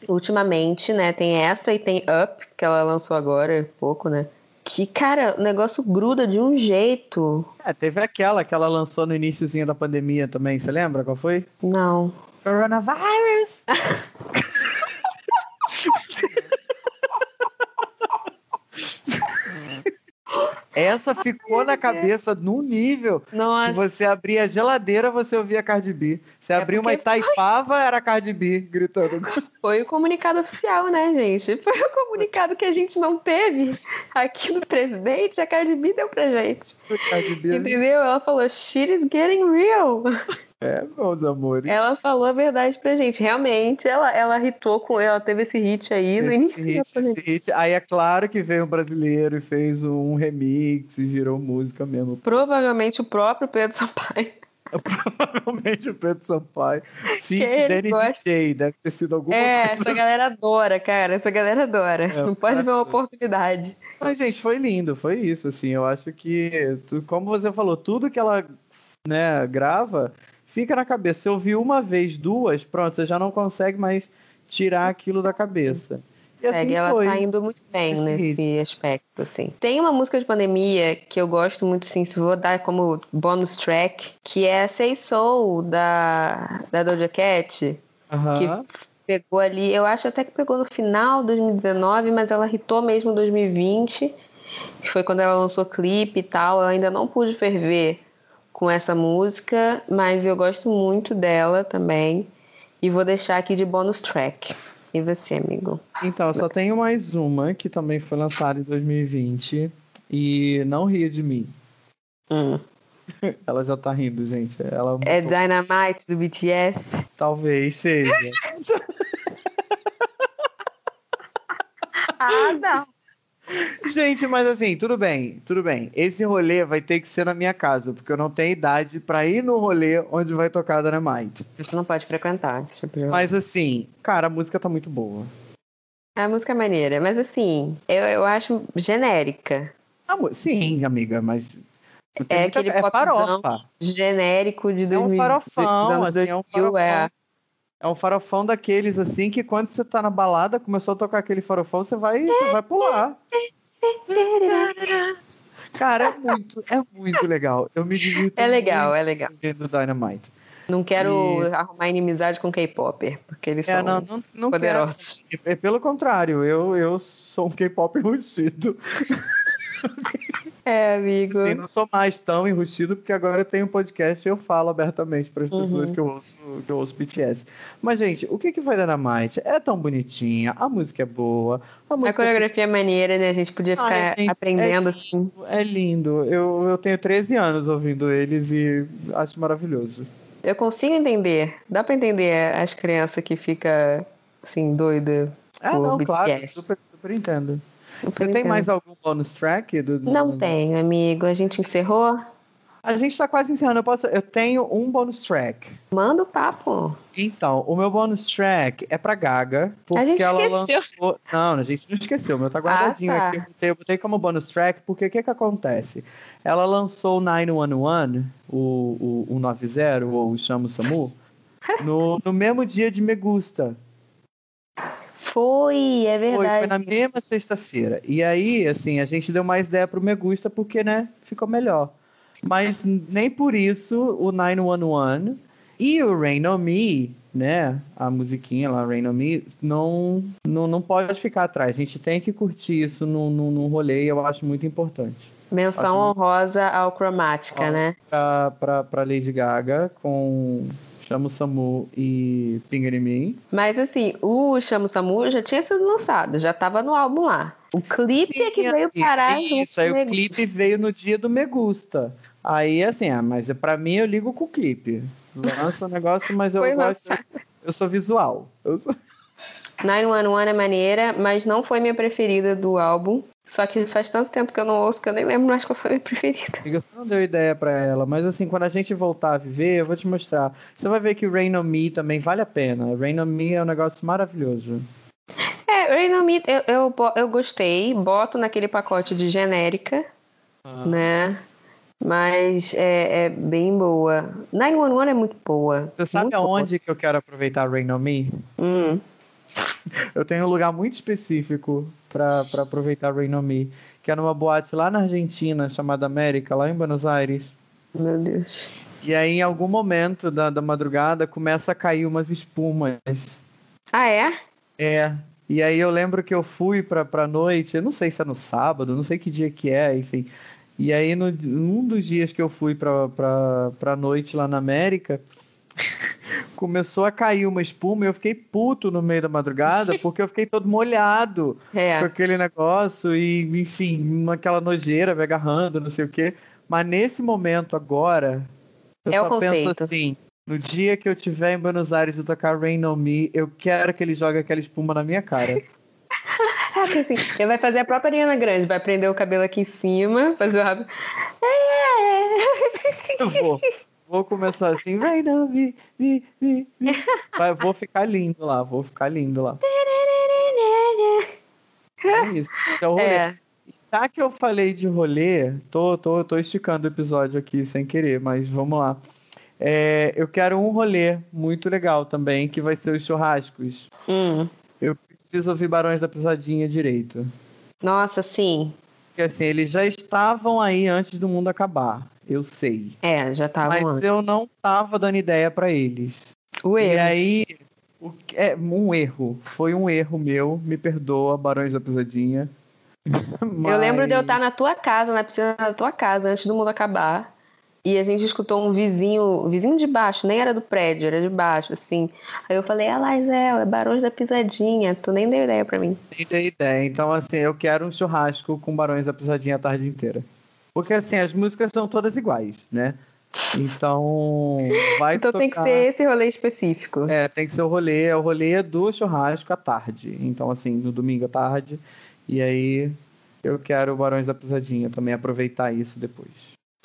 Speaker 3: ultimamente, né? Tem essa e tem Up, que ela lançou agora, há pouco, né? Que, cara, o negócio gruda de um jeito.
Speaker 4: É, teve aquela que ela lançou no iníciozinho da pandemia também, você lembra qual foi?
Speaker 3: Não.
Speaker 4: Coronavirus! Essa ficou na cabeça num nível que
Speaker 3: Nossa.
Speaker 4: você abria a geladeira, você ouvia Cardi B. Você
Speaker 3: É
Speaker 4: abria uma Itaipava, era Cardi B gritando.
Speaker 3: Foi o comunicado oficial, né, gente? Foi o comunicado que a gente não teve aqui do presidente, a Cardi B deu pra gente.
Speaker 4: Cardi B.
Speaker 3: Entendeu? Ela falou, shit is getting real.
Speaker 4: É, meus amores.
Speaker 3: Ela falou a verdade pra gente. Realmente, ela, ela hitou com. Ela teve esse hit aí no início
Speaker 4: hit, hit. Aí é claro que veio um brasileiro e fez um remix e virou música mesmo.
Speaker 3: Provavelmente o próprio Pedro Sampaio.
Speaker 4: Provavelmente o Pedro Sampaio. Fit Danny
Speaker 3: gosta.
Speaker 4: DJ, deve ter sido alguma
Speaker 3: É,
Speaker 4: coisa.
Speaker 3: essa galera adora, cara. Essa galera adora.
Speaker 4: É,
Speaker 3: não pode ver uma oportunidade.
Speaker 4: Mas, gente, foi lindo, foi isso, assim. Eu acho que, como você falou, tudo que ela né, grava fica na cabeça. Se ouvir uma vez, duas, pronto, você já não consegue mais tirar aquilo da cabeça. E assim
Speaker 3: ela
Speaker 4: foi.
Speaker 3: tá indo muito bem
Speaker 4: Esse
Speaker 3: nesse aspecto, assim. Tem uma música de pandemia que eu gosto muito, se vou dar como bonus track, que é Say Soul, da, da Doja Cat,
Speaker 4: Aham.
Speaker 3: que pegou ali, eu acho até que pegou no final de 2019, mas ela hitou mesmo em 2020, que foi quando ela lançou clipe e tal. Eu ainda não pude ferver com essa música, mas eu gosto muito dela também. E vou deixar aqui de bonus track. E você, amigo?
Speaker 4: Então, eu só tenho mais uma que também foi lançada em 2020 e não ria de mim.
Speaker 3: Hum.
Speaker 4: Ela já tá rindo, gente. Ela
Speaker 3: É Dynamite do BTS.
Speaker 4: talvez seja.
Speaker 3: Ah, não.
Speaker 4: Gente, mas assim, tudo bem, tudo bem. Esse rolê vai ter que ser na minha casa, porque eu não tenho idade pra ir no rolê onde vai tocar Dynamite.
Speaker 3: Você não pode frequentar. esse tipo de-
Speaker 4: Mas assim, cara, a música tá muito boa.
Speaker 3: A música é maneira, mas assim, eu, eu acho genérica.
Speaker 4: Sim, amiga, mas.
Speaker 3: É aquele
Speaker 4: é
Speaker 3: popzão
Speaker 4: farofa.
Speaker 3: Genérico de
Speaker 4: É
Speaker 3: 2000,
Speaker 4: um farofão,
Speaker 3: anos
Speaker 4: assim, é um
Speaker 3: 2000, é.
Speaker 4: É um farofão daqueles assim que quando você tá na balada, começou a tocar aquele farofão, você vai, você vai pular. Cara, é muito, é muito legal. Eu me divirto
Speaker 3: É legal, é legal.
Speaker 4: do Dynamite.
Speaker 3: Não quero
Speaker 4: E-
Speaker 3: arrumar inimizade com K-Popper, porque eles
Speaker 4: É,
Speaker 3: são
Speaker 4: não, não, não
Speaker 3: poderosos.
Speaker 4: quero. É pelo contrário, eu, eu sou um K-pop enrustido.
Speaker 3: É, amigo.
Speaker 4: Sim, não sou mais tão enrustido, porque agora eu tenho um podcast e eu falo abertamente para as
Speaker 3: Uhum.
Speaker 4: pessoas que eu, ouço, que eu ouço BTS. Mas, gente, o que que vai dar na Might? É tão bonitinha, a música é boa, a
Speaker 3: A
Speaker 4: música
Speaker 3: coreografia é maneira, né? A gente podia ficar
Speaker 4: Ai, gente,
Speaker 3: aprendendo
Speaker 4: é
Speaker 3: assim.
Speaker 4: é lindo. Eu, eu tenho 13 anos ouvindo eles e acho maravilhoso.
Speaker 3: Eu consigo entender. Dá pra entender as crianças que fica assim, doida
Speaker 4: Ah,
Speaker 3: por
Speaker 4: não, claro,
Speaker 3: BTS.
Speaker 4: super, super entendo. Você tem
Speaker 3: entendo.
Speaker 4: mais algum bonus track? Do, do-
Speaker 3: Não tenho, amigo. A gente encerrou?
Speaker 4: A gente tá quase encerrando. Eu, posso, eu tenho um bonus track.
Speaker 3: Manda o papo.
Speaker 4: Então, o meu bonus track é pra Gaga. Porque
Speaker 3: A gente
Speaker 4: ela
Speaker 3: esqueceu.
Speaker 4: lançou. Não, a gente não esqueceu. O meu tá guardadinho
Speaker 3: Ah, tá.
Speaker 4: aqui. Eu botei, como bonus track, porque o que que acontece? Ela lançou o 911, o, o, o 90, ou o Chamo Samu, no, no mesmo dia de Me Gusta.
Speaker 3: Foi, é
Speaker 4: Foi,
Speaker 3: verdade.
Speaker 4: foi na mesma sexta-feira. E aí, assim, a gente deu mais ideia pro Me Gusta porque, né, ficou melhor. Mas nem por isso o 911 e o Rain on Me, né, a musiquinha lá, Rain on Me, não, não, não pode ficar atrás. A gente tem que curtir isso no, no, no rolê e eu acho muito importante.
Speaker 3: Menção honrosa ao Cromática, né?
Speaker 4: Pra, pra, pra Lady Gaga com Chamo Samu e Finger in Me.
Speaker 3: Mas assim, o Chamo Samu já tinha sido lançado, já tava no álbum lá. O clipe é que
Speaker 4: Sim,
Speaker 3: veio
Speaker 4: assim,
Speaker 3: parar
Speaker 4: Isso,
Speaker 3: junto
Speaker 4: aí o clipe veio no dia do Me Gusta. Aí, assim, ah, mas pra mim eu ligo com o clipe. Lança o negócio, mas eu
Speaker 3: Foi
Speaker 4: gosto.
Speaker 3: lançado.
Speaker 4: Eu sou visual. Eu sou-
Speaker 3: 911 é maneira, mas não foi minha preferida do álbum. Só que faz tanto tempo que eu não ouço que eu nem lembro mais qual foi a minha preferida.
Speaker 4: Amiga, Você não deu ideia pra ela, mas assim, quando a gente voltar a viver, eu vou te mostrar. Você vai ver que o Rain on Me também vale a pena. Rain on Me é um negócio maravilhoso.
Speaker 3: É, Rain on Me, eu, eu, eu gostei, boto naquele pacote de genérica, né? Mas é, é bem boa. 911 é muito boa.
Speaker 4: Você sabe
Speaker 3: muito boa.
Speaker 4: aonde que eu quero aproveitar Rain on Me?
Speaker 3: Hum,
Speaker 4: Eu tenho um lugar muito específico pra aproveitar Rain on Me, que é numa boate lá na Argentina, chamada América, lá em Buenos Aires.
Speaker 3: meu Deus.
Speaker 4: E aí, em algum momento da, da madrugada, começa a cair umas espumas.
Speaker 3: Ah, é?
Speaker 4: É. E aí eu lembro que eu fui pra, pra noite, eu não sei se é no sábado, não sei que dia que é, enfim. E aí, no, num dos dias que eu fui pra, pra, pra noite lá na América, começou a cair uma espuma e eu fiquei puto no meio da madrugada, porque eu fiquei todo molhado com
Speaker 3: É.
Speaker 4: aquele negócio e, enfim, aquela nojeira me agarrando, não sei o quê. Mas nesse momento agora, eu
Speaker 3: É o
Speaker 4: só penso
Speaker 3: conceito.
Speaker 4: assim, no dia que eu estiver em Buenos Aires e tocar Rain on Me, eu quero que ele jogue aquela espuma na minha cara.
Speaker 3: Porque assim, ele vai fazer a própria Ariana Grande, vai prender o cabelo aqui em cima, fazer o rabo. É.
Speaker 4: Eu vou. Vou começar assim, on Me, me, me, me. Vai, vou ficar lindo lá, vou ficar lindo lá. É isso. Esse é o rolê.
Speaker 3: É.
Speaker 4: Já que eu falei de rolê, tô, tô, tô esticando o episódio aqui sem querer, mas vamos lá. É, eu quero um rolê muito legal também, que vai ser os churrascos.
Speaker 3: Hum.
Speaker 4: Eu preciso ouvir Barões da Pisadinha direito.
Speaker 3: Nossa, sim.
Speaker 4: Porque assim, eles já estavam aí antes do mundo acabar. Eu sei.
Speaker 3: É, já tava
Speaker 4: Mas
Speaker 3: antes.
Speaker 4: eu não tava dando ideia pra eles.
Speaker 3: O
Speaker 4: E
Speaker 3: erro.
Speaker 4: aí, o é um erro. Foi um erro meu. Me perdoa, Barões da Pisadinha.
Speaker 3: Eu lembro de eu
Speaker 4: Mas-
Speaker 3: estar na tua casa, na piscina da tua casa, antes do mundo acabar. E a gente escutou um vizinho, vizinho de baixo, nem era do prédio, era de baixo, assim. Aí eu falei, ah, Laisel, é Barões da Pisadinha. Tu nem deu ideia pra mim.
Speaker 4: Nem dei ideia. Então, assim, eu quero um churrasco com Barões da Pisadinha a tarde inteira. Porque, assim, as músicas são todas iguais, né? Então, vai
Speaker 3: Então tem que
Speaker 4: tocar-
Speaker 3: ser esse rolê específico.
Speaker 4: É, tem que ser o rolê. É o rolê do churrasco à tarde. Então, assim, no domingo à tarde. E aí, eu quero o Barões da Pisadinha também, aproveitar isso depois.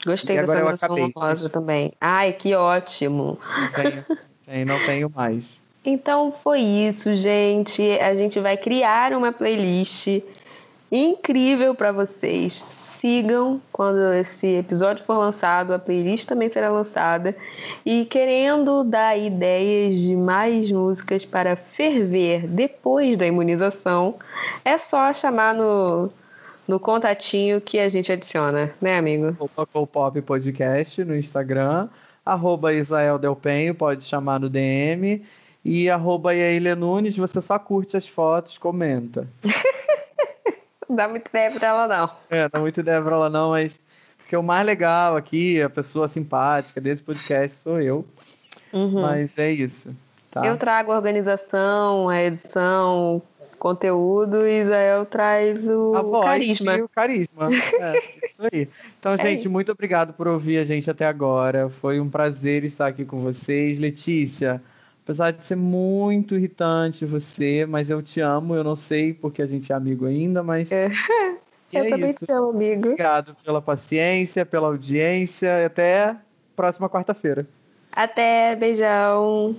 Speaker 3: Gostei
Speaker 4: E
Speaker 3: dessa menção honrosa também. Ai, que ótimo.
Speaker 4: Não tenho, tenho- não tenho mais.
Speaker 3: Então foi isso, gente. A gente vai criar uma playlist incrível para vocês. Sigam quando esse episódio for lançado, a playlist também será lançada. E querendo dar ideias de mais músicas para ferver depois da imunização, é só chamar no, no contatinho que a gente adiciona, né, amigo?
Speaker 4: Tocou Pop Podcast no Instagram. Arroba Israel Delpenho, pode chamar no DM. E arroba Nunes, você só curte as fotos, comenta.
Speaker 3: Não dá muita ideia pra ela, não.
Speaker 4: É, dá muita ideia pra ela não, mas porque o mais legal aqui, a pessoa simpática desse podcast sou eu.
Speaker 3: Uhum.
Speaker 4: Mas é isso. Tá?
Speaker 3: Eu trago a organização, a edição, o conteúdo e Israel traz o
Speaker 4: voz
Speaker 3: carisma.
Speaker 4: o carisma. É, isso aí. Então, gente,
Speaker 3: isso.
Speaker 4: muito obrigado por ouvir a gente até agora. Foi um prazer estar aqui com vocês. Letícia, apesar de ser muito irritante você, mas eu te amo. Eu não sei porque a gente é amigo ainda, mas
Speaker 3: É. Eu
Speaker 4: é
Speaker 3: também
Speaker 4: isso.
Speaker 3: te amo, amigo.
Speaker 4: Obrigado pela paciência, pela audiência. e Até próxima quarta-feira.
Speaker 3: Até, beijão.